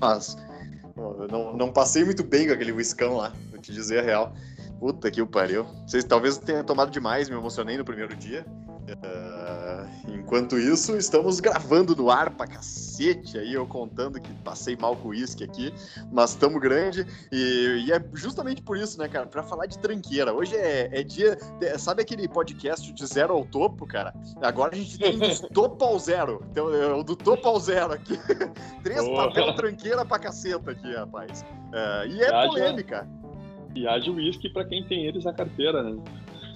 mas não, não passei muito bem com aquele whiskão lá, vou te dizer a real. Puta que o pariu. Vocês talvez tenha tomado demais, me emocionei no primeiro dia. Uh, enquanto isso, estamos gravando no ar pra cacete aí, eu contando que passei mal com o uísque aqui, mas estamos grande e, e, é justamente por isso, né, cara, pra falar de tranqueira. Hoje é, é dia, é, sabe aquele podcast de zero ao topo, cara? Agora a gente tem do topo ao zero, então, é, do topo ao zero aqui. Três oh. papel tranqueira pra caceta aqui, rapaz. Uh, e é polêmica. E haja uísque pra quem tem eles na carteira, né?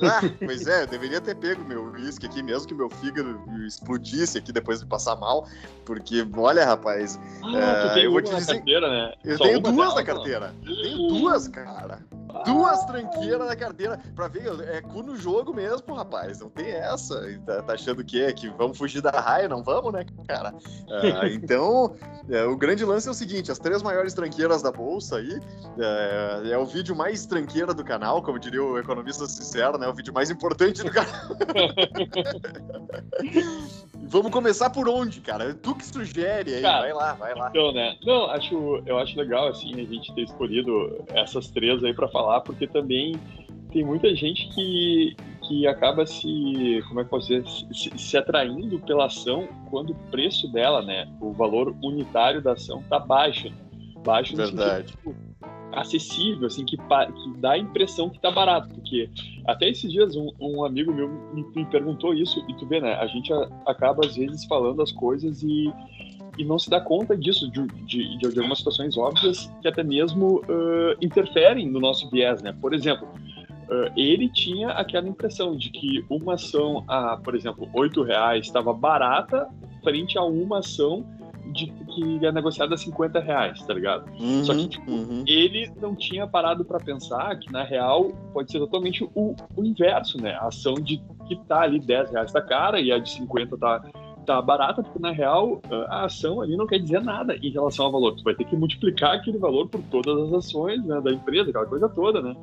Ah, pois é, eu deveria ter pego meu uísque aqui, mesmo que meu fígado explodisse aqui depois de passar mal, porque, olha, rapaz, ah, é, eu vou te dizer, carteira, né? eu Só tenho duas na carteira, eu tenho duas, cara, duas tranqueiras na carteira, pra ver, é cu no jogo mesmo, rapaz, não tem essa, tá, tá achando que é, que vamos fugir da raia, não vamos, né, cara? Ah, então, é, o grande lance é o seguinte, as três maiores tranqueiras da bolsa aí, é, é o vídeo mais tranqueira do canal, como diria o economista sincero, né? Né? O vídeo mais importante do canal. Vamos começar por onde, cara? Tu que sugere aí, cara, vai lá, vai lá. Então, né? Não, acho, eu acho legal, assim, a gente ter escolhido essas três aí para falar, porque também tem muita gente que, que acaba se, como é que posso dizer, se, se, atraindo pela ação quando o preço dela, né, o valor unitário da ação tá baixo. Baixo Verdade. Sentido, acessível, assim, que, que dá a impressão que tá barato, porque até esses dias um, um amigo meu me, me, perguntou isso, e tu vê, né, a gente a, acaba às vezes falando as coisas e, e não se dá conta disso, de, de, de algumas situações óbvias que até mesmo uh, interferem no nosso viés, né, por exemplo, Uh, ele tinha aquela impressão de que uma ação a, por exemplo, oito reais estava barata frente a uma ação de, que é negociada a 50 reais, tá ligado? Uhum, Só que, tipo, uhum. ele não tinha parado para pensar que, na real, pode ser totalmente o, o, inverso, né? A ação de que tá ali 10 reais tá cara e a de 50 tá tá barata, porque na real a ação ali não quer dizer nada em relação ao valor. Tu vai ter que multiplicar aquele valor por todas as ações né, da empresa, aquela coisa toda, né?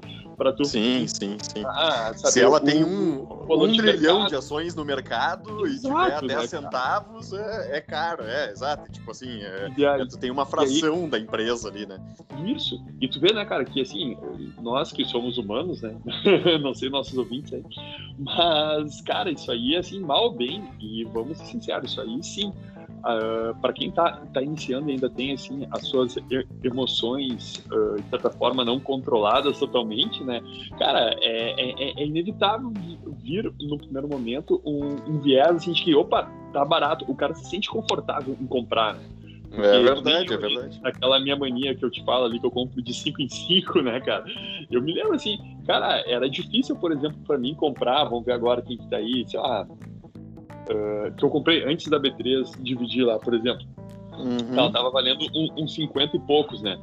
Para tu. Sim, sim, sim. Ah, Se ela o, tem um, um trilhão de ações no mercado exato, e tiver 10 né, centavos, é, é, caro, é, exato. Tipo assim, é, aí, tu tem uma fração aí, da empresa ali, né? Isso. E tu vê, né, cara, que assim, nós que somos humanos, né? não sei nossos ouvintes aí, mas, cara, isso aí, assim, mal ou bem, e vamos ser sinceros isso aí sim, uh, para quem está tá iniciando ainda tem assim as suas emoções uh, de certa forma não controladas totalmente, né? Cara, é, é, é inevitável vir no primeiro momento um, um viés assim, de que opa, tá barato, o cara se sente confortável em comprar, né? Porque é verdade, é verdade. Aquela minha mania que eu te falo ali, que eu compro de 5 em 5, né, cara? Eu me lembro assim, cara, era difícil, por exemplo, para mim comprar, vamos ver agora quem que tá aí, sei lá, uh, que eu comprei antes da B3 dividir lá, por exemplo. Uhum. Ela tava valendo uns um, um 50 e poucos, né?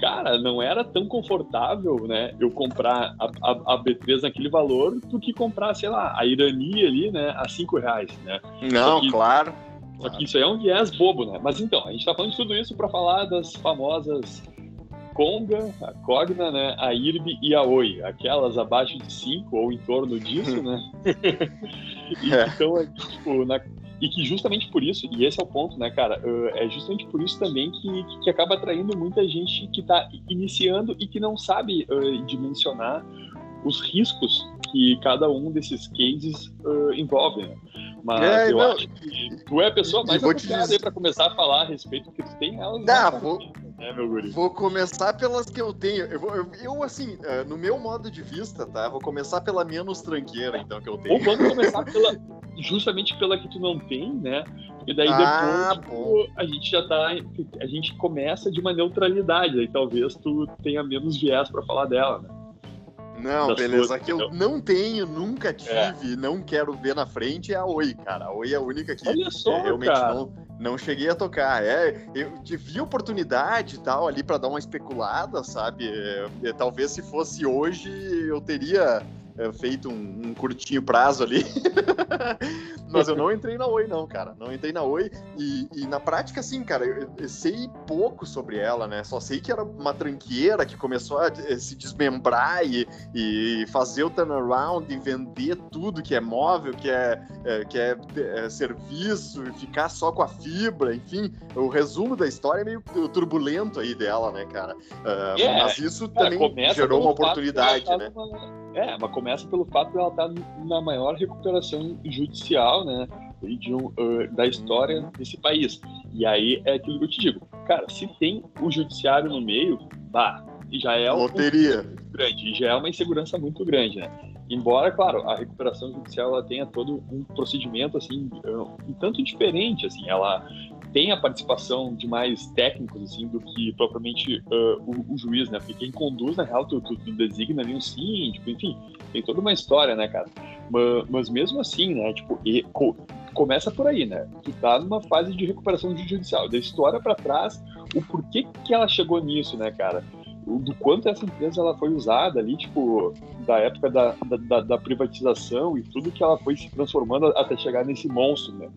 Cara, não era tão confortável, né? Eu comprar a, a, a, B3 naquele valor do que comprar, sei lá, a Irani ali, né? A 5 reais, né? Não, que, claro. Só que isso aí é um viés bobo, né? Mas então, a gente tá falando de tudo isso para falar das famosas Conga, a Cogna, né, a IRB e a Oi, aquelas abaixo de 5 ou em torno disso, né? e, é. Então, é, tipo, na, e que justamente por isso, e esse é o ponto, né, cara, é justamente por isso também que, que acaba atraindo muita gente que está iniciando e que não sabe uh, dimensionar os riscos que cada um desses cases uh, envolve, né? Mas é, eu não, acho que tu é a pessoa mais apropriada para começar a falar a respeito, porque tu tem elas. Não, vou, né, meu guri? Vou começar pelas que eu tenho. Eu, eu, eu, assim, eh, no meu modo de vista, tá? Vou começar pela menos tranqueira, então, que eu tenho. Ou vamos começar pela, justamente pela que tu não tem, né? E daí ah, depois tipo, a gente já tá. A gente começa de uma neutralidade, aí talvez tu tenha menos viés para falar dela, né? Não, beleza. que eu não tenho, nunca é. tive, é. não quero ver na frente é a Oi, cara. A Oi é a única que Olha só, é, realmente cara. não, não cheguei a tocar. É, eu tive oportunidade tal ali para dar uma especulada, sabe? É, é, talvez se fosse hoje eu teria é, feito um, um, curtinho prazo ali. Mas eu não entrei na Oi, não, cara. Não entrei na Oi. E, e na prática, assim, cara, eu, eu, sei pouco sobre ela, né? Só sei que era uma tranqueira que começou a eh, se desmembrar e, e fazer o turnaround e vender tudo que é móvel, que é, é que é, é serviço, e ficar só com a fibra, enfim. O resumo da história é meio turbulento aí dela, né, cara? Uh, yeah. Mas isso também gerou uma oportunidade, tá né? É, mas começa pelo fato de ela estar tá na maior recuperação judicial, né? De um, uh, da história hum. desse país. E aí é aquilo que eu te digo. Cara, se tem o judiciário no meio, bah, já é Loteria. Um grande, já é uma insegurança muito grande, né? Embora, claro, a recuperação judicial ela tenha todo um procedimento assim um tanto diferente, assim, ela tem a participação de mais técnicos assim do que propriamente uh, o, o, juiz, né? Porque quem conduz na real tu, tu, tu designa ali um síndico, enfim, tem toda uma história, né, cara? Mas, mas mesmo assim, né? Tipo, e, co, começa por aí, né? Tu tá numa fase de recuperação judicial, da história para trás, o porquê que ela chegou nisso, né, cara? do quanto essa empresa ela foi usada ali, tipo, da época da, da, da, privatização e tudo que ela foi se transformando até chegar nesse monstro, né?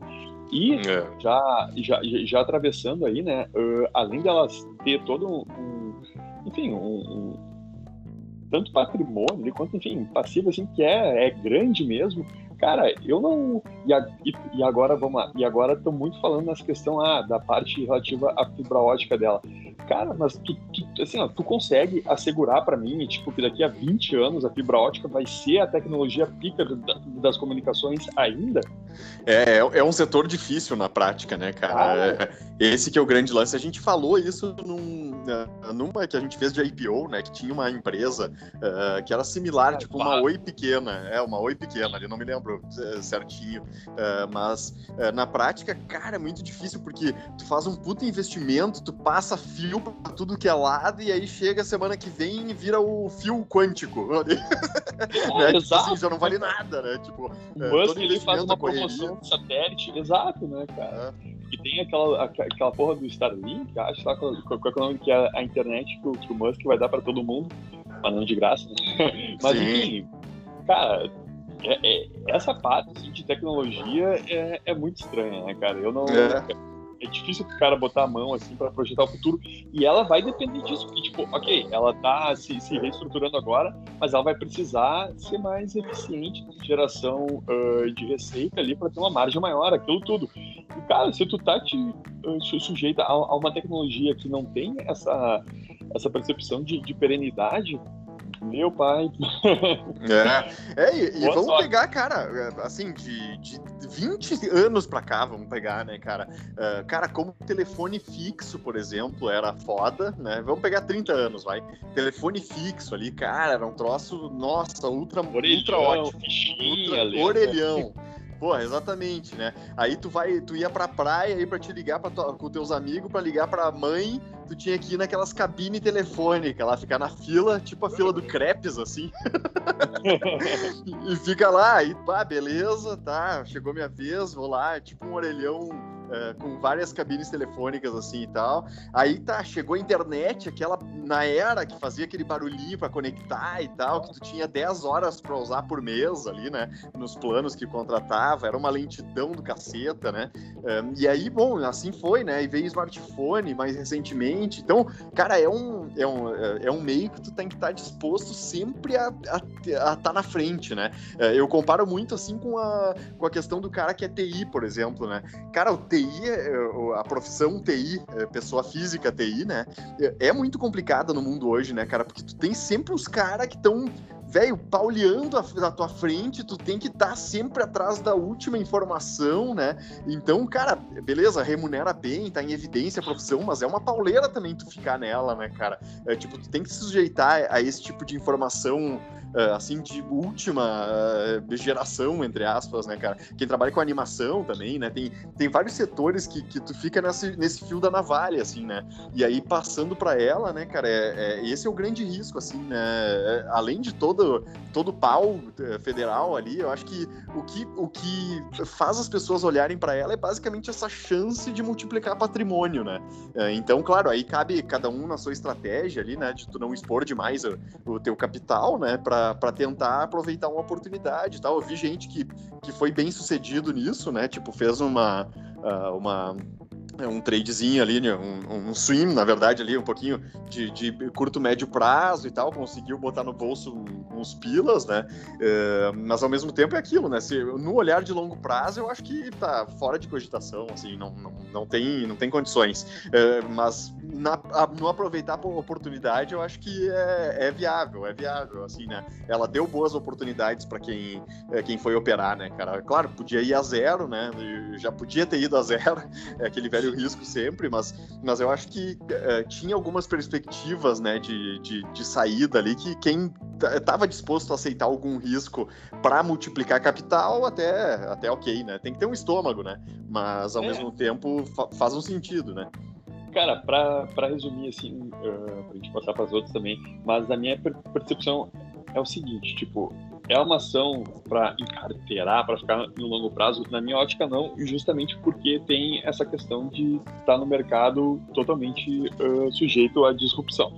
E é. já, já, já atravessando aí, né? Uh, além delas ter todo um, enfim, um, um, tanto patrimônio quanto, enfim, passivo assim que é, é grande mesmo. Cara, eu não e, a, e, e agora vamos lá. E agora estão muito falando nessa questão ah, da parte relativa à fibra ótica dela. Cara, mas tu, tu assim, ó, tu consegue assegurar para mim, tipo, que daqui a 20 anos a fibra ótica vai ser a tecnologia pica das comunicações ainda? É, é, é um setor difícil na prática, né, cara? Ah, Esse que é o grande lance. A gente falou isso num, numa que a gente fez de IPO, né? Que tinha uma empresa uh, que era similar, ah, tipo uma Oi pequena. É, uma Oi pequena, ali não me lembro uh, certinho. Uh, mas na prática, cara, é muito difícil, porque tu faz um puta investimento, tu passa fio pra tudo que é lado, e aí chega a semana que vem e vira o fio quântico. né? Tipo assim, já não vale nada, né? Tipo, o Musk, ele faz uma promoção de satélite, exato, né, cara? É. E tem aquela, aquela porra do Starlink, acho lá qual, qual, qual é o nome que é a internet que o, que o Musk vai dar pra todo mundo, mas não de graça, né? Mas Sim. enfim, cara, é, é, essa parte assim, de tecnologia é, é, muito estranha, né, cara? Eu não. É é difícil o cara botar a mão assim para projetar o futuro. E ela vai depender disso, porque, tipo, ok, ela tá se, se reestruturando agora, mas ela vai precisar ser mais eficiente na geração uh, de receita ali para ter uma margem maior, aquilo tudo. E, cara, se tu tá te uh, sujeita a, a, uma tecnologia que não tem essa, essa percepção de, de perenidade, meu pai. É, é e, e vamos sorte. pegar, cara, assim, de, de 20 anos pra cá, vamos pegar, né, cara? Uh, cara, como telefone fixo, por exemplo, era foda, né? Vamos pegar 30 anos, vai. Telefone fixo ali, cara, era um troço, nossa, ultra, orelhão, ultra ótimo. Fichinha, ultra, orelhão. Porra, exatamente, né? Aí tu vai, tu ia pra praia aí pra te ligar pra tua, com teus amigos, pra ligar pra mãe, tu tinha que ir naquelas cabines telefônicas lá, ficar na fila, tipo a fila do Crepes, assim. e fica lá, e pá, beleza, tá, chegou minha vez, vou lá, tipo um orelhão é, com várias cabines telefônicas assim e tal. Aí tá, chegou a internet, aquela na era que fazia aquele barulhinho para conectar e tal, que tu tinha 10 horas para usar por mês ali, né? Nos planos que contratava, era uma lentidão do caceta, né? É, e aí, bom, assim foi, né? E veio smartphone mais recentemente. Então, cara, é um, é um, é um meio que tu tem que estar tá disposto sempre a estar tá na frente, né? É, eu comparo muito assim com a, com a questão do cara que é TI, por exemplo, né? Cara, o TI, é, a profissão TI, é, pessoa física TI, né? É muito complicada no mundo hoje, né, cara? Porque tu tem sempre os caras que estão velho, pauleando a, tua frente, tu tem que estar tá sempre atrás da última informação, né? Então, cara, beleza, remunera bem, tá em evidência a profissão, mas é uma pauleira também tu ficar nela, né, cara? É, tipo, tu tem que se sujeitar a esse tipo de informação assim, de última uh, geração, entre aspas, né, cara? Quem trabalha com animação também, né? Tem, tem vários setores que, que tu fica nesse, nesse fio da navalha, assim, né? E aí, passando para ela, né, cara, é, é, esse é o grande risco, assim, né? É, além de todo, todo pau federal ali, eu acho que o que, o que faz as pessoas olharem para ela é basicamente essa chance de multiplicar patrimônio, né? É, então, claro, aí cabe cada um na sua estratégia ali, né? De tu não expor demais o, o teu capital, né? Pra para tentar aproveitar uma oportunidade tal. Eu vi gente que, que foi bem sucedido nisso, né? Tipo, fez uma, uh, uma um tradezinho ali, né? um, um swim, na verdade, ali, um pouquinho de, de, curto, médio prazo e tal, conseguiu botar no bolso uns pilas, né? É, mas ao mesmo tempo é aquilo, né? Se, no olhar de longo prazo, eu acho que tá fora de cogitação, assim, não, não, não, tem, não tem condições. É, mas na, a, no aproveitar a oportunidade, eu acho que é, é, viável, é viável, assim, né? Ela deu boas oportunidades para quem, é, quem foi operar, né, cara? Claro, podia ir a zero, né? Já podia ter ido a zero, é aquele velho risco sempre, mas, mas eu acho que é, tinha algumas perspectivas, né, de, de, de saída ali que quem estava disposto a aceitar algum risco para multiplicar capital, até, até ok, né? Tem que ter um estômago, né? Mas ao é. mesmo tempo fa faz um sentido, né? Cara, para resumir, assim, uh, pra gente passar para as outras também, mas a minha percepção é o seguinte, tipo, é uma ação para encarteirar, para ficar no longo prazo? Na minha ótica, não, justamente porque tem essa questão de estar tá no mercado totalmente uh, sujeito à disrupção.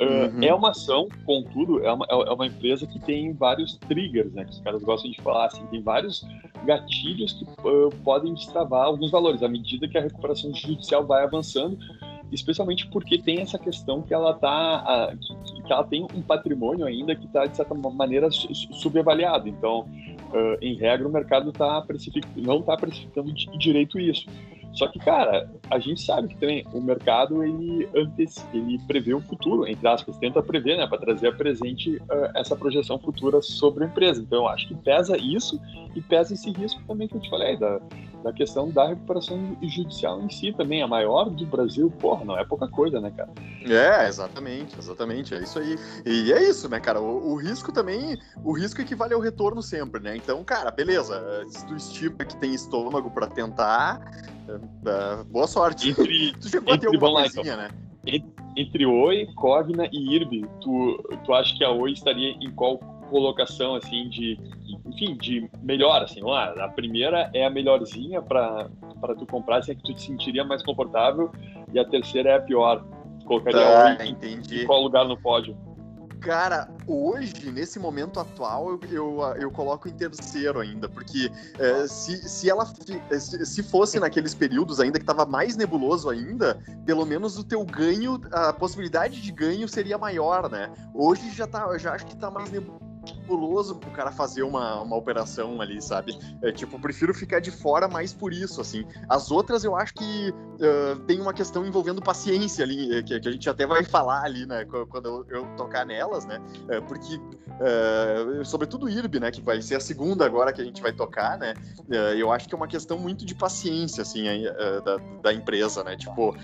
Uh, uhum. É uma ação, contudo, é uma, é uma empresa que tem vários triggers, né? Que os caras gostam de falar assim, tem vários gatilhos que uh, podem destravar alguns valores à medida que a recuperação judicial vai avançando, especialmente porque tem essa questão que ela tá, que, que, ela tem um patrimônio ainda que está de certa maneira subavaliado. Então, em regra, o mercado tá não está precificando direito isso. Só que, cara, a gente sabe que também o mercado ele, antes, ele prevê o futuro, entre aspas, tenta prever, né, para trazer a presente uh, essa projeção futura sobre a empresa. Então, eu acho que pesa isso e pesa esse risco também que eu te falei, da, da questão da recuperação judicial em si também, a maior do Brasil, porra, não é pouca coisa, né, cara? É, exatamente, exatamente, é isso aí. E é isso, né, cara, o, o risco também, o risco equivale ao retorno sempre, né? Então, cara, beleza, se tu estima que tem estômago para tentar, uh, boa sorte. Entre, tu chegou entre, a ter alguma lá, então. né? Entre Oi, Cogna e IRB, tu, tu acha que a Oi estaria em qual colocação, assim, de, enfim, de melhor, assim, lá, a primeira é a melhorzinha para tu comprar, assim, é que tu te sentiria mais confortável, e a terceira é a pior. Colocaria tá, Oi entendi. em qual lugar no pódio? Cara, hoje, nesse momento atual, eu, eu, eu coloco em terceiro ainda, porque é, se, se ela se fosse naqueles períodos ainda que estava mais nebuloso ainda, pelo menos o teu ganho, a possibilidade de ganho seria maior, né? Hoje já tá, já acho que tá mais nebuloso nebuloso pro cara fazer uma, uma operação ali, sabe? É, tipo, prefiro ficar de fora mais por isso, assim. As outras eu acho que uh, tem uma questão envolvendo paciência ali, que, que, a gente até vai falar ali, né, quando eu, eu tocar nelas, né? É, porque, uh, sobretudo IRB, né, que vai ser a segunda agora que a gente vai tocar, né? Uh, eu acho que é uma questão muito de paciência, assim, da, da empresa, né? Tipo,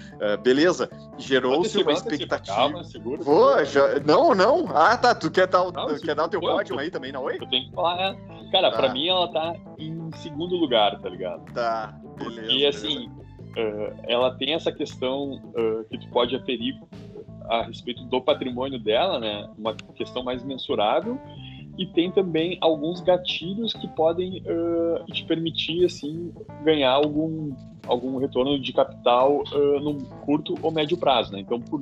beleza, gerou-se uma expectativa. Calma, segura, Pô, já... Não, não. Ah, tá, tu quer dar, não, quer dar o teu pódio aí também na Oi? Eu tenho que falar, é. Cara, tá. pra mim ela tá em segundo lugar, tá ligado? Tá, beleza. E assim, uh, ela tem essa questão uh, que tu pode aferir a respeito do patrimônio dela, né? Uma questão mais mensurável. E tem também alguns gatilhos que podem uh, te permitir, assim, ganhar algum, algum retorno de capital uh, no curto ou médio prazo, né? Então, por,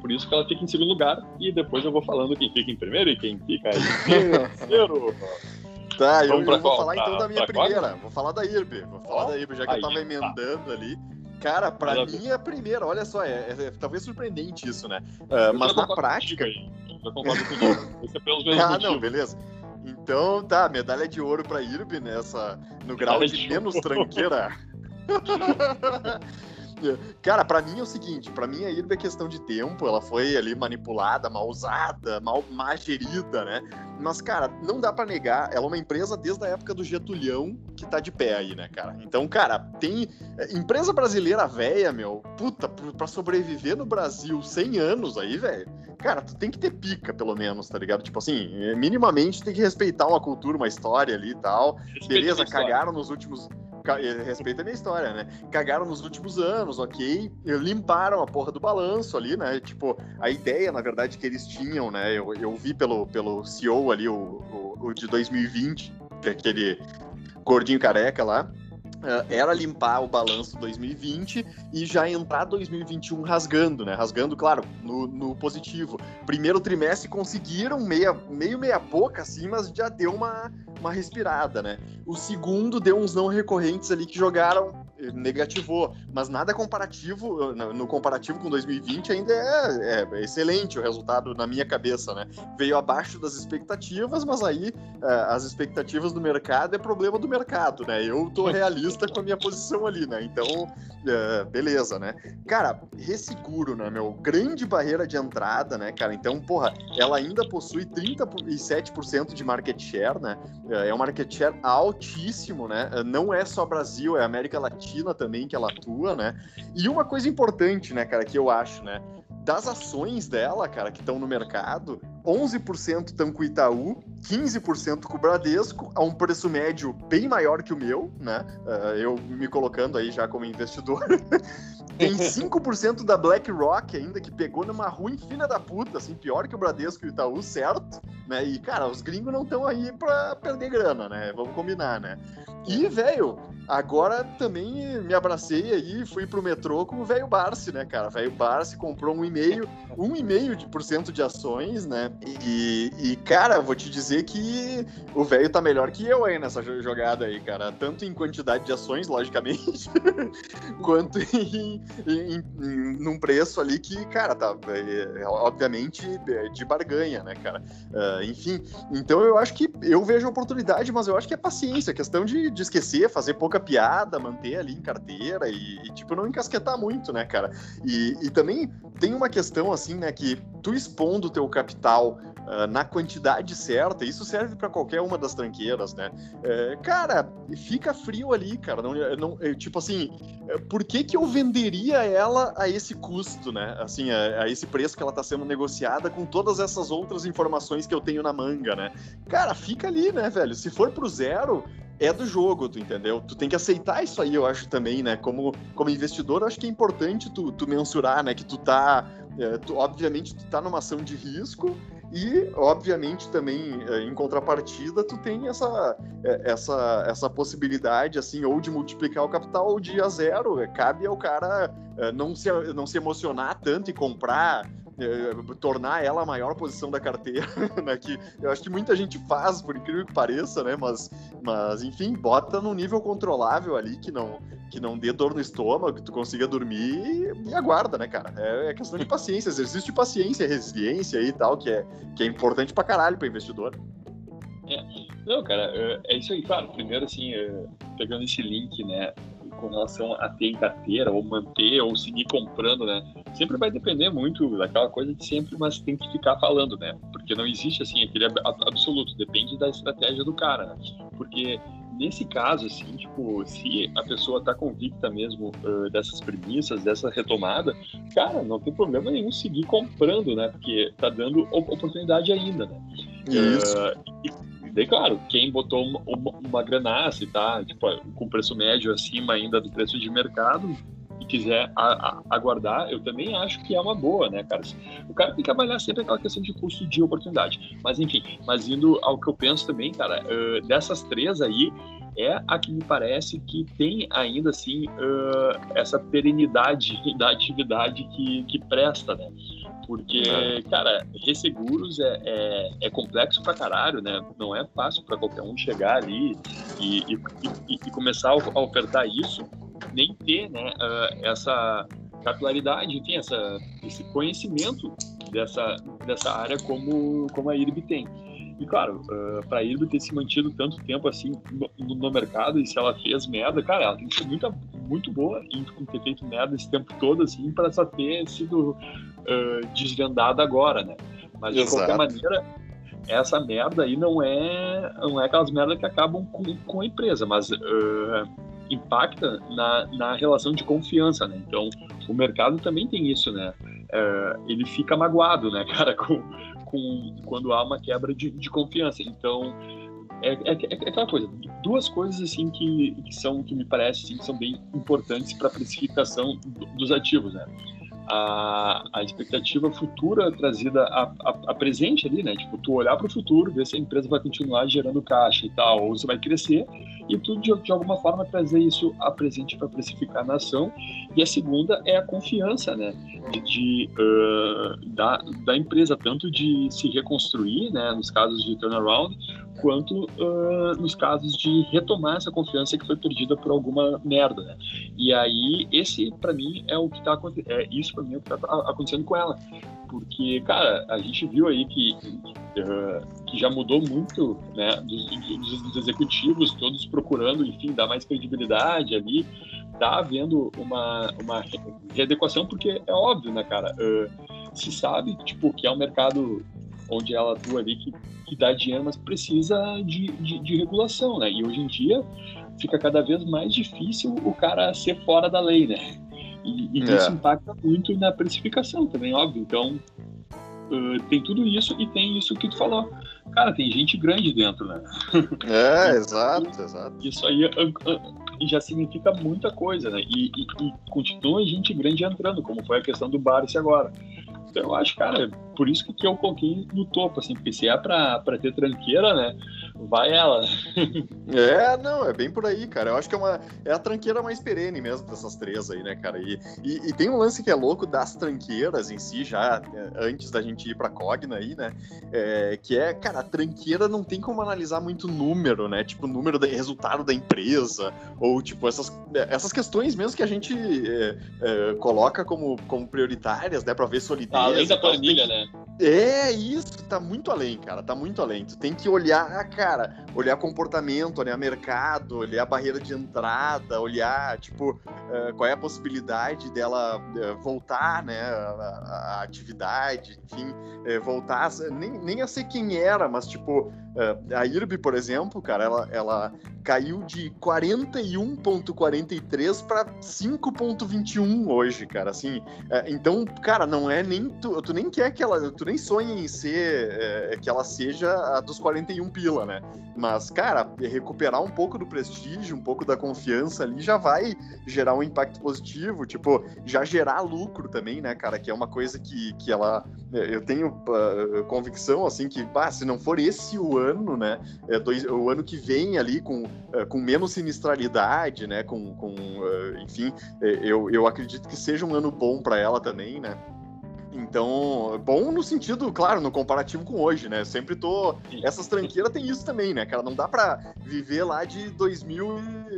por isso que ela fica em segundo lugar e depois eu vou falando quem fica em primeiro e quem fica em terceiro. Tá, eu, eu vou qual? falar então da minha primeira. Qual? Vou falar da IRB. Vou falar oh, da IRB, já que aí, eu tava tá. emendando tá. ali. Cara, pra Maravilha. mim é a primeira, olha só, é, é, é talvez surpreendente isso, né? Uh, mas na prática. Eu concordo com Isso é pelos mesmos Ah, motivos. não, beleza. Então, tá, medalha de ouro pra IRB nessa, no grau de, de menos tranqueira. Cara, para mim é o seguinte, para mim a IRB é questão de tempo, ela foi ali manipulada, mal usada, mal, mal gerida, né? Mas, cara, não dá para negar, ela é uma empresa desde a época do Getulhão que tá de pé aí, né, cara? Então, cara, tem é, empresa brasileira velha, meu, puta, para sobreviver no Brasil 100 anos aí, velho, cara, tu tem que ter pica, pelo menos, tá ligado? Tipo assim, minimamente tem que respeitar uma cultura, uma história ali e tal. Respeita Beleza, cagaram nos últimos respeita a minha história, né? Cagaram nos últimos anos, ok? Limparam a porra do balanço ali, né? Tipo, a ideia, na verdade, que eles tinham, né? Eu, eu vi pelo, pelo CEO ali, o, o, o de 2020, é aquele gordinho careca lá. Era limpar o balanço 2020 e já entrar 2021 rasgando, né? Rasgando, claro, no, no positivo. Primeiro trimestre conseguiram meia, meio meia boca, assim, mas já deu uma, uma respirada, né? O segundo deu uns não recorrentes ali que jogaram negativou, mas nada comparativo, no comparativo com 2020 ainda é, é, excelente o resultado na minha cabeça, né? Veio abaixo das expectativas, mas aí é, as expectativas do mercado é problema do mercado, né? Eu tô realista com a minha posição ali, né? Então, é, beleza, né? Cara, resseguro, né, meu? Grande barreira de entrada, né, cara? Então, porra, ela ainda possui 37% de market share, né? É, é um market share altíssimo, né? Não é só Brasil, é América Latina Argentina também que ela atua, né? E uma coisa importante, né, cara, que eu acho, né? Das ações dela, cara, que estão no mercado, 11% estão com o Itaú, 15% com o Bradesco, a um preço médio bem maior que o meu, né? Uh, eu me colocando aí já como investidor. Tem 5% da BlackRock ainda, que pegou numa ruim fina da puta, assim, pior que o Bradesco e o Itaú, certo? Né? E, cara, os gringos não estão aí pra perder grana, né? Vamos combinar, né? E, velho, agora também me abracei aí, fui pro metrô com o velho Barsi, né, cara? Velho Barsi comprou um e meio, um e meio de por cento de ações, né? E, e, cara, vou te dizer que o velho tá melhor que eu aí nessa jogada aí, cara. Tanto em quantidade de ações, logicamente, quanto em, em, em, num preço ali que, cara, tá é, obviamente é de barganha, né, cara? Uh, enfim, então eu acho que eu vejo oportunidade, mas eu acho que é paciência, questão de, de esquecer, fazer pouca piada, manter ali em carteira e, e tipo, não encasquetar muito, né, cara? E, e também tem uma questão, assim, né, que tu expondo o teu capital uh, na quantidade certa, isso serve para qualquer uma das tranqueiras, né? Uh, cara, fica frio ali, cara. Não, não, tipo assim, é, por que, que eu venderia ela a esse custo, né? Assim, a, a esse preço que ela está sendo negociada com todas essas outras informações que eu tenho na manga, né? Cara, fica ali, né, velho? Se for pro zero, é do jogo, tu entendeu? Tu tem que aceitar isso aí, eu acho também, né? Como, como investidor, eu acho que é importante tu, tu mensurar, né? Que tu tá, é, tu, obviamente, tu tá numa ação de risco e, obviamente, também é, em contrapartida, tu tem essa, é, essa, essa possibilidade, assim, ou de multiplicar o capital ou de ir a zero. Cabe ao cara não se, não se emocionar tanto e comprar é, tornar ela a maior posição da carteira, né? Que eu acho que muita gente faz, por incrível que pareça, né? Mas, mas enfim, bota num nível controlável ali que não, que não dê dor no estômago, que tu consiga dormir e, aguarda, né, cara? É, é, questão de paciência, exercício de paciência, resiliência e tal, que é, que é importante pra caralho pra investidor. É. Não, cara, é, é isso aí, claro. Primeiro, assim, é, pegando esse link, né, com relação a ter em carteira, ou manter, ou seguir comprando, né? Sempre vai depender muito daquela coisa de sempre, mas tem que ficar falando, né? Porque não existe, assim, aquele absoluto, depende da estratégia do cara, né? Porque nesse caso, assim, tipo, se a pessoa tá convicta mesmo uh, dessas premissas, dessa retomada, cara, não tem problema nenhum seguir comprando, né? Porque tá dando oportunidade ainda, né? Isso. Uh, daí, claro, quem botou uma, uma, uma granaça e tá, tipo, com preço médio acima ainda do preço de mercado, e quiser a, a, aguardar, eu também acho que é uma boa, né, cara? O cara tem que avaliar sempre aquela questão de custo de oportunidade. Mas enfim, mas indo ao que eu penso também, cara, uh, dessas três aí, é a que me parece que tem ainda assim uh, essa perenidade da atividade que, que presta, né? Porque, é. cara, resseguros é, é, é, complexo pra caralho, né? Não é fácil para qualquer um chegar ali e, e, e, e, começar a ofertar isso, nem ter, né, uh, essa capilaridade, enfim, essa, esse conhecimento dessa, dessa área como, como a IRB tem. E claro, uh, pra IRB ter se mantido tanto tempo assim no, no, mercado, e se ela fez merda, cara, ela tem que ser muito, muito boa em, em ter feito merda esse tempo todo, assim, para só ter sido uh, desvendada agora, né? Mas de Exato. qualquer maneira, essa merda aí não é, não é aquelas merdas que acabam com, com a empresa, mas uh, impacta na, na relação de confiança, né? Então, o mercado também tem isso, né? Uh, ele fica magoado, né, cara, com, com, quando há uma quebra de, de confiança. Então, é, é, é, aquela coisa, duas coisas assim que, que são que me parece assim, que são bem importantes para a precificação dos ativos, né? A, a expectativa futura trazida a, a, a, presente ali, né? Tipo, tu olhar para o futuro, ver se a empresa vai continuar gerando caixa e tal, ou se vai crescer, e tu, de, de alguma forma, trazer isso a presente para precificar na ação. E a segunda é a confiança, né? De, de uh, da, da empresa, tanto de se reconstruir, né? Nos casos de turnaround, quanto uh, nos casos de retomar essa confiança que foi perdida por alguma merda, né? E aí, esse, para mim, é o que tá. É, isso, para mim, é o que tá acontecendo com ela. Porque, cara, a gente viu aí que, que já mudou muito, né? Dos, dos, dos, executivos, todos procurando, enfim, dar mais credibilidade ali. Tá havendo uma, uma readequação, porque é óbvio, né, cara? Uh, se sabe, tipo, que é um mercado onde ela atua ali que, que dá dinheiro, mas precisa de, de, de, regulação, né? E hoje em dia fica cada vez mais difícil o cara ser fora da lei, né? E, e é. isso impacta muito na precificação também, óbvio. Então, uh, tem tudo isso e tem isso que tu falou. Cara, tem gente grande dentro, né? É, exato, exato. Isso aí já significa muita coisa, né? E, e, e continua gente grande entrando, como foi a questão do Barça agora. Então eu acho, cara, por isso que eu coloquei no topo, assim, porque se é pra, pra ter tranqueira, né? Vai ela. é, não, é bem por aí, cara. Eu acho que é, uma, é a tranqueira mais perene mesmo dessas três aí, né, cara? E, e, e tem um lance que é louco das tranqueiras em si, já é, antes da gente ir pra Cogna aí, né? É, que é, cara, a tranqueira não tem como analisar muito número, né? Tipo, número de resultado da empresa, ou tipo, essas, essas questões mesmo que a gente é, é, coloca como, como prioritárias, né? Pra ver solidez Além da planilha, né? É isso, tá muito além, cara, tá muito além. Tu tem que olhar, cara, olhar comportamento, olhar mercado, olhar barreira de entrada, olhar, tipo, uh, qual é a possibilidade dela uh, voltar, né, a, a atividade, enfim, uh, voltar, nem, nem a ser quem era, mas, tipo, a IRB, por exemplo, cara, ela, ela caiu de 41,43 para 5,21 hoje, cara, assim, então, cara, não é nem, tu, tu nem quer que ela, tu nem sonha em ser é, que ela seja a dos 41 pila, né? Mas, cara, recuperar um pouco do prestígio, um pouco da confiança ali já vai gerar um impacto positivo, tipo, já gerar lucro também, né, cara? Que é uma coisa que, que ela. É, eu tenho uh, convicção, assim, que, bah, se não for esse o ano, né? É dois, o ano que vem ali com, uh, com menos sinistralidade, né? Com, com uh, enfim, eu, eu acredito que seja um ano bom para ela também, né? Então, bom no sentido, claro, no comparativo com hoje, né? Sempre tô. Essas tranqueiras tem isso também, né, cara? Não dá pra viver lá de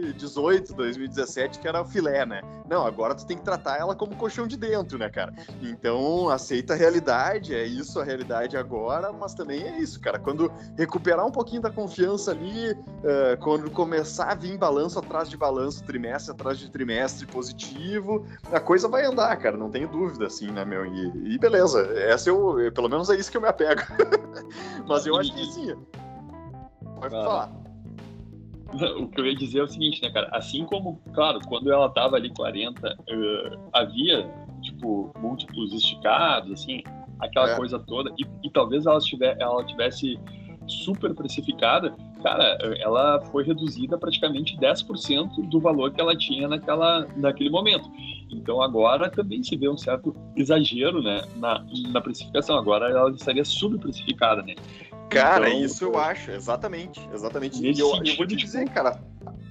2018, 2017, que era o filé, né? Não, agora tu tem que tratar ela como colchão de dentro, né, cara? Então, aceita a realidade, é isso a realidade agora, mas também é isso, cara. Quando recuperar um pouquinho da confiança ali, uh, quando começar a vir balanço atrás de balanço, trimestre atrás de trimestre positivo, a coisa vai andar, cara, não tenho dúvida, assim, né, meu? E, e beleza, essa eu, pelo menos é isso que eu me apego. Mas eu acho que sim. Pode falar. O que eu ia dizer é o seguinte, né, cara? Assim como, claro, quando ela tava ali 40, uh, havia, tipo, múltiplos esticados, assim, aquela é. coisa toda, e, e talvez ela, tivesse, ela tivesse super precificada, cara, ela foi reduzida praticamente 10% do valor que ela tinha naquela, naquele momento. Então agora também se vê um certo exagero né, na, na precificação. Agora ela estaria subprecificada, né? Cara, então, isso eu acho, exatamente, exatamente. E eu, eu vou te dizer, cara,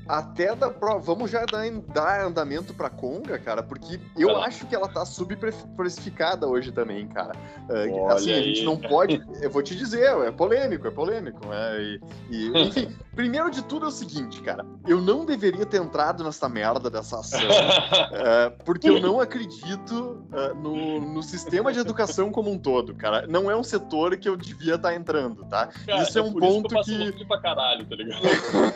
até da vamos já dar, dar andamento pra Conga, cara, porque eu acho que ela tá subprecificada hoje também, cara. Uh, Olha assim, aí. a gente não pode. Eu vou te dizer, é polêmico, é polêmico. Né? E, e, enfim, primeiro de tudo é o seguinte, cara. Eu não deveria ter entrado nessa merda dessa ação, uh, porque eu não acredito uh, no, no sistema de educação como um todo, cara. Não é um setor que eu devia estar tá entrando, tá? Cara, isso é, é um ponto que. que... Pra caralho, tá ligado?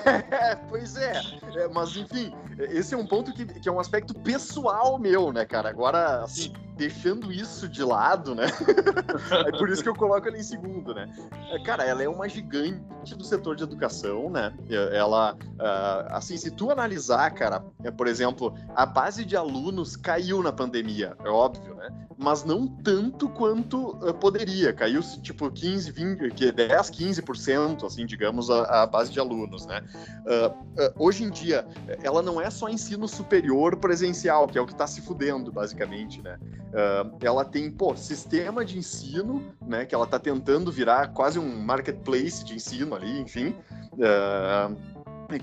pois é. É, mas, enfim, esse é um ponto que, que é um aspecto pessoal meu, né, cara? Agora, assim, deixando isso de lado, né? é por isso que eu coloco ela em segundo, né? É, cara, ela é uma gigante do setor de educação, né? É, ela, uh, assim, se tu analisar, cara, é, por exemplo, a base de alunos caiu na pandemia, é óbvio, né? Mas não tanto quanto uh, poderia. Caiu, tipo, 15, 20, 10, 15%, assim, digamos, a, a base de alunos, né? Uh, hoje em dia, ela não é só ensino superior presencial, que é o que está se fudendo, basicamente, né? Uh, ela tem, pô, sistema de ensino, né? Que ela está tentando virar quase um marketplace de ensino ali, enfim. Uh,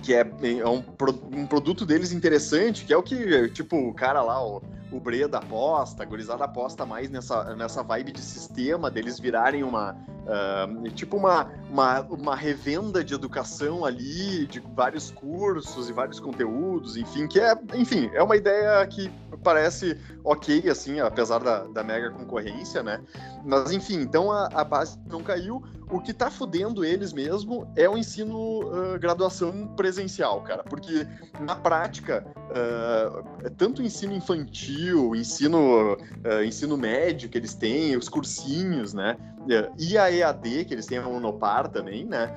que é, é um, um, produto deles interessante, que é o que, tipo, o cara lá, o, o Breda aposta, a gurizada aposta mais nessa, nessa vibe de sistema, deles virarem uma, uh, tipo uma, uma, uma revenda de educação ali, de vários cursos e vários conteúdos, enfim, que é, enfim, é uma ideia que parece ok, assim, apesar da, da mega concorrência, né? Mas, enfim, então a, a base não caiu. O que tá fudendo eles mesmo é o ensino uh, graduação presencial, cara, porque na prática, uh, tanto ensino infantil, ensino, uh, ensino médio que eles têm, os cursinhos, né? E a EAD, que eles têm a Unopar também, né?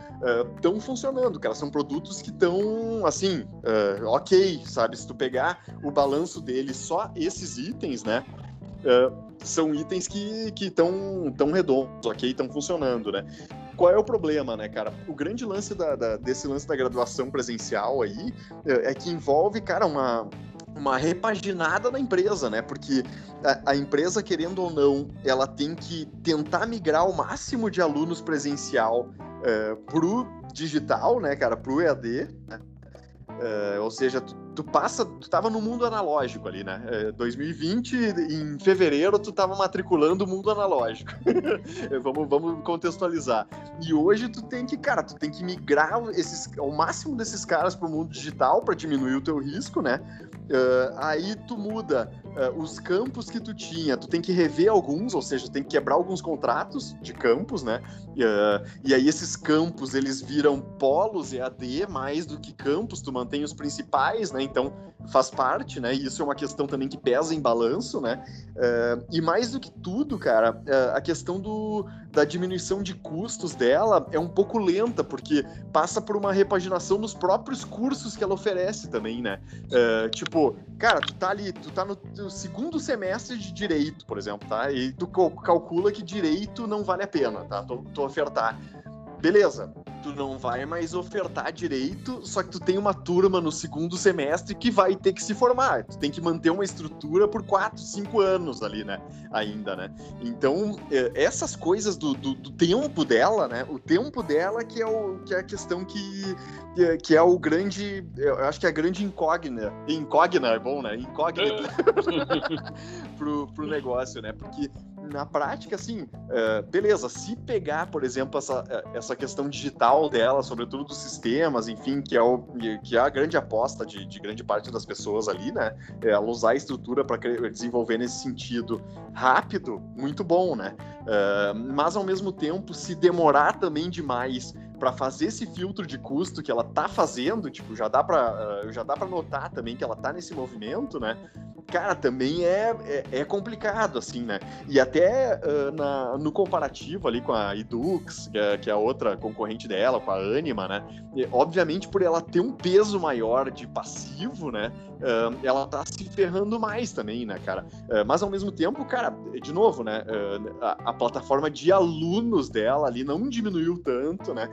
Estão funcionando, cara. São produtos que estão, assim, ok, sabe? Se tu pegar o balanço deles, só esses itens, né? Uh, são itens que estão tão redondos, ok? Estão funcionando, né? Qual é o problema, né, cara? O grande lance da, da, desse lance da graduação presencial aí é, é que envolve, cara, uma, uma repaginada na empresa, né? Porque a, a, empresa, querendo ou não, ela tem que tentar migrar o máximo de alunos presencial uh, pro digital, né, cara? Pro EAD, né? Uh, ou seja, tu, passa, tu tava no mundo analógico ali, né? Uh, 2020, em fevereiro, tu tava matriculando o mundo analógico. vamos, vamos contextualizar. E hoje tu tem que, cara, tu tem que migrar esses, ao máximo desses caras pro mundo digital para diminuir o teu risco, né? Uh, aí tu muda uh, os campos que tu tinha, tu tem que rever alguns, ou seja, tem que quebrar alguns contratos de campos, né? Uh, e aí esses campos eles viram polos EAD mais do que campos, tu mantém os principais, né? Então faz parte, né? E isso é uma questão também que pesa em balanço, né? e mais do que tudo, cara, a questão do, da diminuição de custos dela é um pouco lenta, porque passa por uma repaginação nos próprios cursos que ela oferece também, né? tipo, tipo, cara, tu tá ali, tu tá no, no segundo semestre de direito, por exemplo, tá? E tu calcula que direito não vale a pena, tá? Tu, tu ofertar. Beleza, tu não vai mais ofertar direito, só que tu tem uma turma no segundo semestre que vai ter que se formar. Tu tem que manter uma estrutura por quatro, cinco anos ali, né? Ainda, né? Então, é, essas coisas do, do, do tempo dela, né? O tempo dela que é, o, que é a questão que, que é o grande. Eu acho que é a grande incógnita. Incógnita é bom, né? Incógnita pro, pro negócio, né? Porque na prática, assim, uh, beleza, se pegar, por exemplo, essa, essa questão digital dela, sobretudo dos sistemas, enfim, que é, o, que é a grande aposta de, de grande parte das pessoas ali, né? É ela usar a estrutura para desenvolver nesse sentido rápido, muito bom, né? Mas ao mesmo tempo, se demorar também demais para fazer esse filtro de custo que ela tá fazendo, tipo, já dá para uh, já dá para notar também que ela tá nesse movimento, né? Cara, também é, é, é complicado, assim, né? E até uh, na, no comparativo ali com a Edux, que é, que é a outra concorrente dela, com a Anima, né? E, obviamente, por ela ter um peso maior de passivo, né? Uh, ela tá se ferrando mais também, né, cara? Mas ao mesmo tempo, cara, de novo, né? A, a, plataforma de alunos dela ali não diminuiu tanto, né?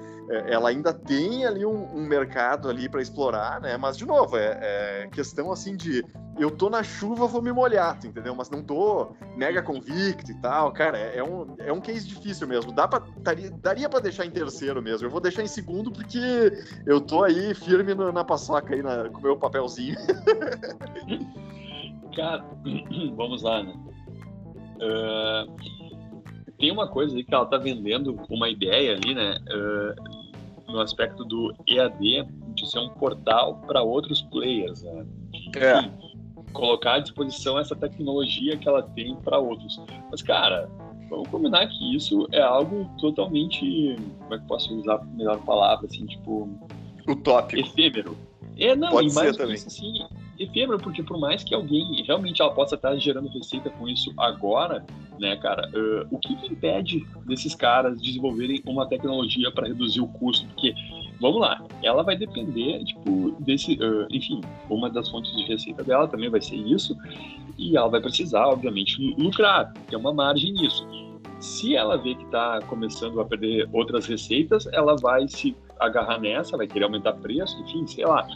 Ela ainda tem ali um, um mercado ali para explorar, né? Mas, de novo, é, é questão assim de eu tô na chuva, vou me molhar, entendeu? Mas não tô mega convicto e tal. Cara, é, é, um, é um case difícil mesmo. Dá pra, daria, pra deixar em terceiro mesmo. Eu vou deixar em segundo porque eu tô aí firme na paçoca aí na, com meu papelzinho. Cara, vamos lá, né? Uh, tem uma coisa aí que ela tá vendendo uma ideia ali, né? Uh, no aspecto do EAD, de ser um portal para outros players, né? É colocar à disposição essa tecnologia que ela tem para outros. Mas, cara, vamos combinar que isso é algo totalmente. Como é que posso usar a melhor palavra, assim, tipo. Utópico. Efêmero. É, não, Pode e mais ser isso, assim, efêmero, porque por mais que alguém realmente ela possa estar gerando receita com isso agora, né, cara, uh, o que, que, impede desses caras desenvolverem uma tecnologia para reduzir o custo? Porque vamos lá, ela vai depender, tipo, desse, uh, enfim, uma das fontes de receita dela também vai ser isso, e ela vai precisar, obviamente, lucrar, ter uma margem nisso. Se ela vê que está começando a perder outras receitas, ela vai se agarrar nessa, vai querer aumentar preço, enfim, sei lá.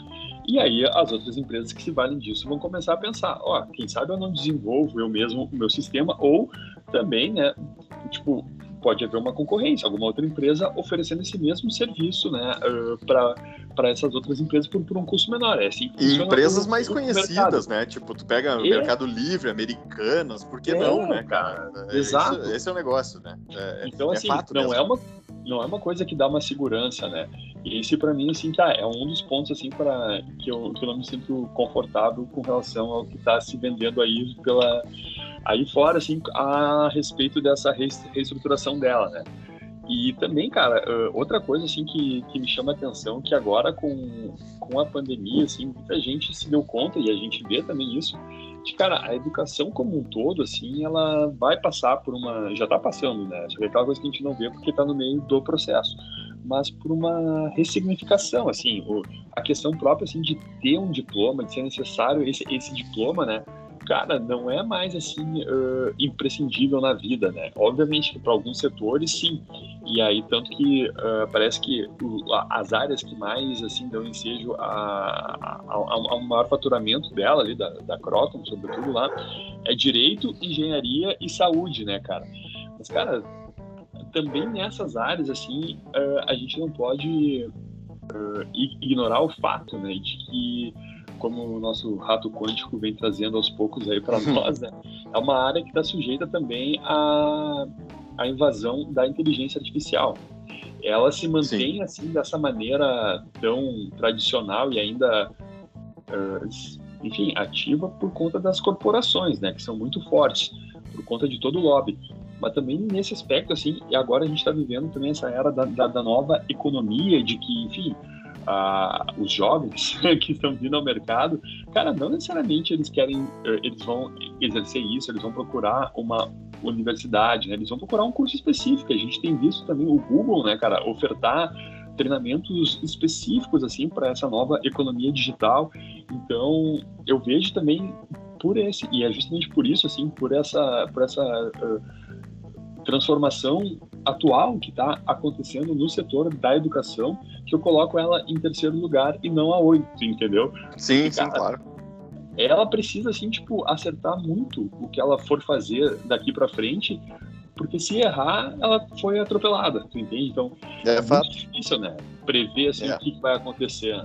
E aí as outras empresas que se valem disso vão começar a pensar, ó, quem sabe eu não desenvolvo eu mesmo o meu sistema ou também, né, tipo, pode haver uma concorrência, alguma outra empresa oferecendo esse mesmo serviço, né, uh, para essas outras empresas por, por, um custo menor. É assim e empresas mais conhecidas, né? Tipo, tu pega o é. Mercado Livre, Americanas, por que é, não, né, cara? Exato. Esse, esse é o negócio, né? É, então, é assim, não é uma não é uma coisa que dá uma segurança, né? Esse para mim assim tá, é um dos pontos assim para que eu, que eu não me sinto confortável com relação ao que está se vendendo aí pela aí fora assim a respeito dessa reestruturação dela, né? E também, cara, outra coisa assim que, que me chama a atenção que agora com, com a pandemia, assim, muita gente se deu conta e a gente vê também isso, que, cara, a educação como um todo, assim, ela vai passar por uma. Já está passando, né? Só que é aquela coisa que a gente não vê porque está no meio do processo. Mas por uma ressignificação, assim, o, a questão própria, assim, de ter um diploma, de ser necessário esse, esse diploma, né? cara, não é mais assim uh, imprescindível na vida, né? Obviamente que para alguns setores sim. E aí tanto que uh, parece que o, as áreas que mais assim dão ensejo a, a, a, um maior faturamento dela ali da, da Croton, sobretudo lá, é direito, engenharia e saúde, né, cara? Mas cara, também nessas áreas assim uh, a gente não pode ignorar o fato, né, de que como o nosso rato quântico vem trazendo aos poucos aí para nós, né? é uma área que está sujeita também à, à invasão da inteligência artificial. Ela se mantém Sim. assim dessa maneira tão tradicional e ainda, uh, enfim, ativa por conta das corporações, né, que são muito fortes, por conta de todo o lobby. Mas também nesse aspecto, assim, agora a gente está vivendo também essa era da, da, da nova economia, de que, enfim, os jovens que estão vindo ao mercado, cara, não necessariamente eles querem, eh, eles vão exercer isso, eles vão procurar uma universidade, né? Eles vão procurar um curso específico. A gente tem visto também o Google, né, cara, ofertar treinamentos específicos assim para essa nova economia digital. Então, eu vejo também por esse e é justamente por isso assim, por essa por essa uh, transformação atual que está acontecendo no setor da educação, que eu coloco ela em terceiro lugar e não a oito, entendeu? Sim, Porque, sim, claro. Ela precisa, assim, tipo, acertar muito o que ela for fazer daqui para frente, porque se errar, ela foi atropelada, tu entende? Então, é, é muito difícil, né? Prever, assim, é. o que vai acontecer.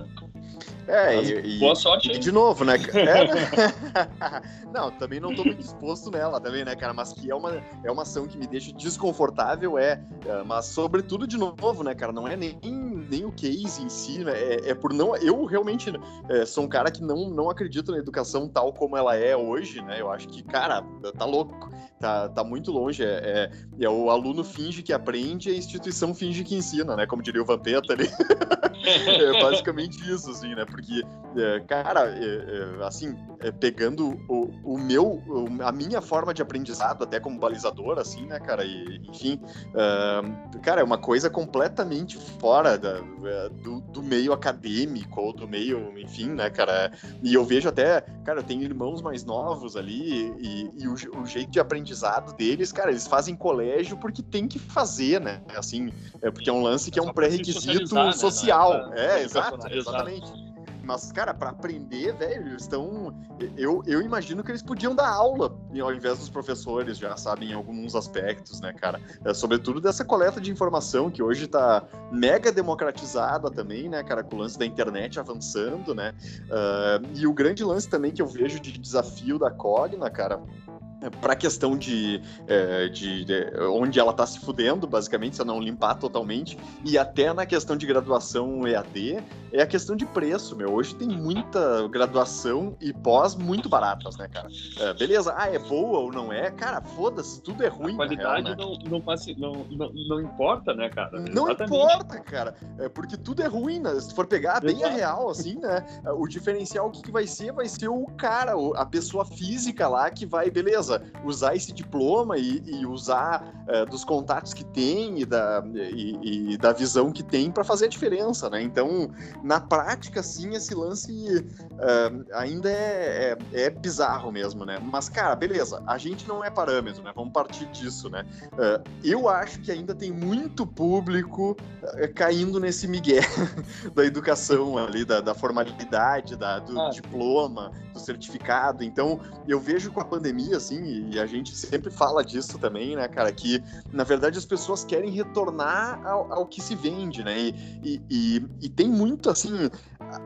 É, e, boa sorte e, de novo, né? É, não, também não tô muito disposto nela também, né, cara? Mas que é uma, é uma ação que me deixa desconfortável, é, é mas sobretudo, de novo, né, cara? Não é nem, nem o case em si, né? É, é por não. Eu realmente é, sou um cara que não, não acredito na educação tal como ela é hoje, né? Eu acho que, cara, tá louco, tá, tá muito longe. É, é, é o aluno finge que aprende, a instituição finge que ensina, né? Como diria o Vampeta ali. é basicamente isso, assim, né? Porque, é, cara, é, é, assim, é, pegando o, o meu, a minha forma de aprendizado, até como balizador, assim, né, cara, e, enfim, cara, é uma coisa completamente fora da, é, do, do, meio acadêmico ou do meio, enfim, né, cara, e eu vejo até, cara, eu tenho irmãos mais novos ali e, e o, o, jeito de aprendizado deles, cara, eles fazem colégio porque tem que fazer, né, assim, é porque é um lance que é um pré-requisito né? social, né? é, exato, exatamente. Mas, cara, para aprender, velho, eles estão. Eu, eu imagino que eles podiam dar aula ao invés dos professores, já sabem, em alguns aspectos, né, cara? É, sobretudo dessa coleta de informação que hoje tá mega democratizada também, né, cara, com o lance da internet avançando, né? Uh, e o grande lance também que eu vejo de desafio da Cogna, cara, para a questão de, é, de, de, onde ela está se fudendo, basicamente, se não limpar totalmente, e até na questão de graduação EAD, é a questão de preço, meu. Hoje tem muita graduação e pós muito baratas, né, cara? É, beleza, ah, é boa ou não é? Cara, foda-se, tudo é ruim. A qualidade real, né? não, não, não, não, não, importa, né, cara? Não Exatamente. importa, cara, é porque tudo é ruim, né? Se for pegar bem Exato. a real, assim, né? O diferencial, o que, que vai ser? Vai ser o cara, a pessoa física lá que vai, beleza beleza, usar esse diploma e, e usar uh, dos contatos que tem e da, e, e da visão que tem para fazer a diferença, né? Então, na prática, sim, esse lance uh, ainda é, é, é, bizarro mesmo, né? Mas, cara, beleza, a gente não é parâmetro, né? Vamos partir disso, né? Uh, eu acho que ainda tem muito público caindo nesse migué da educação ali, da, da formalidade, da, do ah. diploma, do certificado. Então, eu vejo com a pandemia, assim, e a gente sempre fala disso também, né, cara, que na verdade as pessoas querem retornar ao, ao que se vende, né? E, e, e, e tem muito, assim,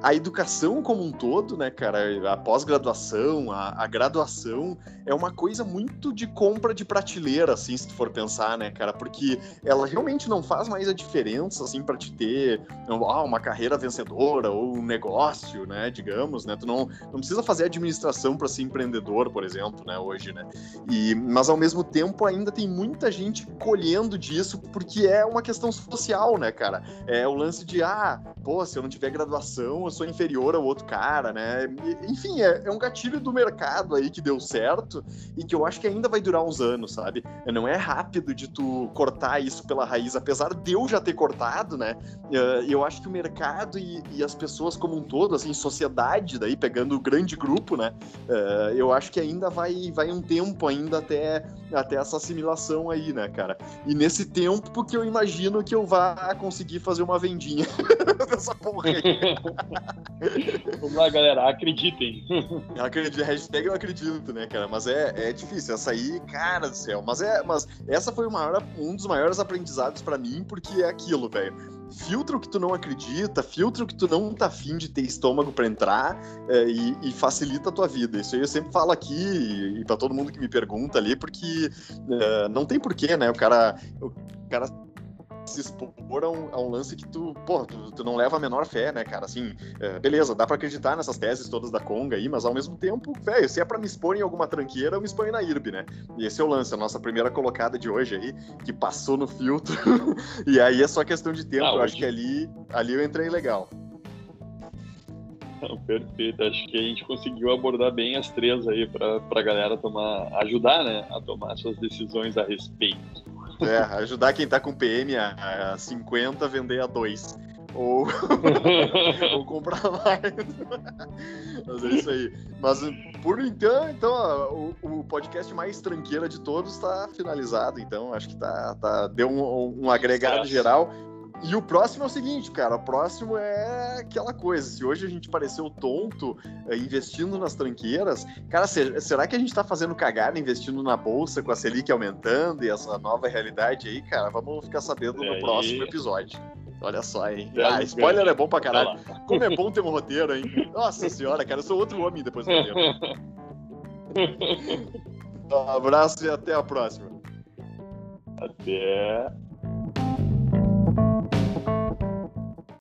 a educação como um todo, né, cara, a pós-graduação, a, a, graduação, é uma coisa muito de compra de prateleira, assim, se tu for pensar, né, cara, porque ela realmente não faz mais a diferença, assim, para te ter ah, uma carreira vencedora ou um negócio, né, digamos, né, tu não, não precisa fazer administração para ser empreendedor, por exemplo, né, hoje, né, e, mas ao mesmo tempo ainda tem muita gente colhendo disso porque é uma questão social, né, cara, é o lance de, ah, pô, se eu não tiver graduação eu sou inferior ao outro cara, né? Enfim, é, é, um gatilho do mercado aí que deu certo e que eu acho que ainda vai durar uns anos, sabe? Não é rápido de tu cortar isso pela raiz, apesar de eu já ter cortado, né? Eh, eu acho que o mercado e, e as pessoas como um todo, assim, sociedade, daí pegando o grande grupo, né? Eh, eu acho que ainda vai, vai um tempo ainda até, até essa assimilação aí, né, cara? E nesse tempo porque eu imagino que eu vá conseguir fazer uma vendinha dessa porra aí. Vamos lá, galera, acreditem. Acredito, hashtag eu acredito, né, cara? Mas é, é difícil. Essa aí, cara do céu. Mas, é, mas essa foi maior, um dos maiores aprendizados para mim, porque é aquilo, velho. Filtra o que tu não acredita, filtra o que tu não tá afim de ter estômago para entrar é, e, e, facilita a tua vida. Isso aí eu sempre falo aqui e, e para todo mundo que me pergunta ali, porque é, não tem porquê, né? O cara, o cara se expor a um, a um, lance que tu, pô, tu, tu, não leva a menor fé, né, cara? Assim, é, beleza, dá para acreditar nessas teses todas da Conga aí, mas ao mesmo tempo, velho, se é para me expor em alguma tranqueira, eu me exponho na IRB, né? E esse é o lance, a nossa primeira colocada de hoje aí, que passou no filtro. e aí é só questão de tempo, ah, eu acho que ali, ali eu entrei legal. Não, perfeito. Acho que a gente conseguiu abordar bem as três aí para a galera tomar, ajudar, né, a tomar suas decisões a respeito. É, ajudar quem tá com PM a, a 50 vender a 2. Ou, ou comprar mais. Mas é isso aí. Mas por então, então o, o, podcast mais tranqueira de todos está finalizado. Então acho que tá, tá, deu um, um agregado geral. E o próximo é o seguinte, cara. O próximo é aquela coisa. Se hoje a gente pareceu tonto é, investindo nas tranqueiras, cara, será que a gente tá fazendo cagada investindo na bolsa com a Selic aumentando e essa nova realidade aí, cara? Vamos ficar sabendo no próximo episódio. Olha só, hein? Ah, spoiler é bom pra caralho. Como é bom ter um roteiro, hein? Nossa senhora, cara, eu sou outro homem depois do roteiro. Um abraço e até a próxima. Até.